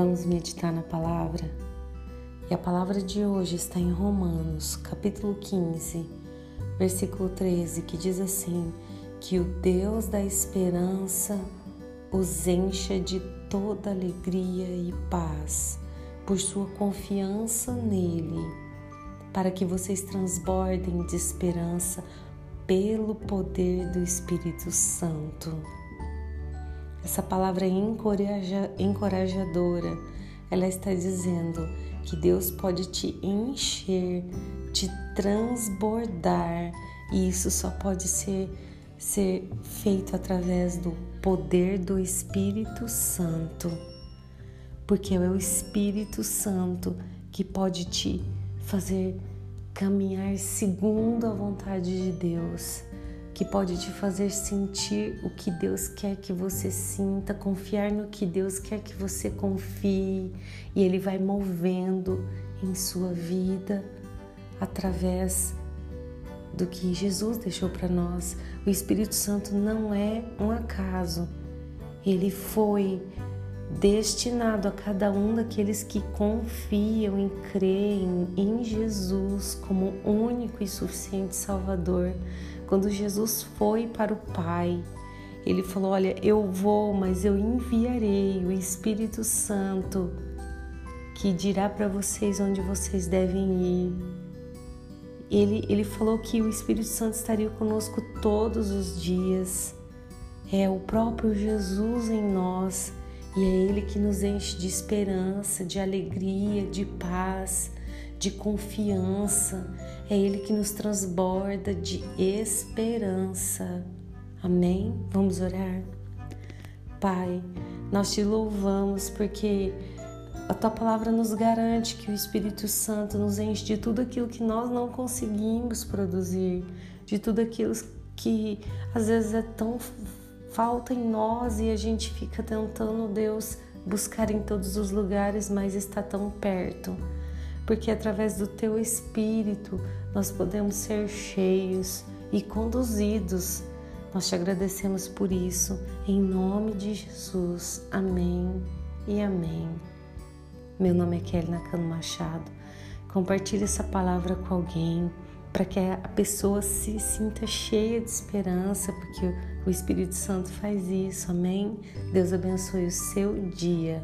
Vamos meditar na palavra. E a palavra de hoje está em Romanos, capítulo 15, versículo 13, que diz assim: Que o Deus da esperança os encha de toda alegria e paz por sua confiança nele, para que vocês transbordem de esperança pelo poder do Espírito Santo. Essa palavra encoraja, encorajadora. Ela está dizendo que Deus pode te encher, te transbordar, e isso só pode ser, ser feito através do poder do Espírito Santo. Porque é o Espírito Santo que pode te fazer caminhar segundo a vontade de Deus que pode te fazer sentir o que Deus quer que você sinta, confiar no que Deus quer que você confie, e Ele vai movendo em sua vida através do que Jesus deixou para nós. O Espírito Santo não é um acaso, ele foi destinado a cada um daqueles que confiam e creem em Jesus como único e suficiente Salvador quando Jesus foi para o Pai, ele falou: Olha, eu vou, mas eu enviarei o Espírito Santo que dirá para vocês onde vocês devem ir. Ele, ele falou que o Espírito Santo estaria conosco todos os dias. É o próprio Jesus em nós e é Ele que nos enche de esperança, de alegria, de paz de confiança, é Ele que nos transborda de esperança. Amém? Vamos orar? Pai, nós te louvamos porque a tua palavra nos garante que o Espírito Santo nos enche de tudo aquilo que nós não conseguimos produzir, de tudo aquilo que às vezes é tão falta em nós e a gente fica tentando, Deus, buscar em todos os lugares, mas está tão perto porque através do teu Espírito nós podemos ser cheios e conduzidos. Nós te agradecemos por isso, em nome de Jesus. Amém e amém. Meu nome é Kelly Nakano Machado. Compartilhe essa palavra com alguém para que a pessoa se sinta cheia de esperança, porque o Espírito Santo faz isso. Amém? Deus abençoe o seu dia.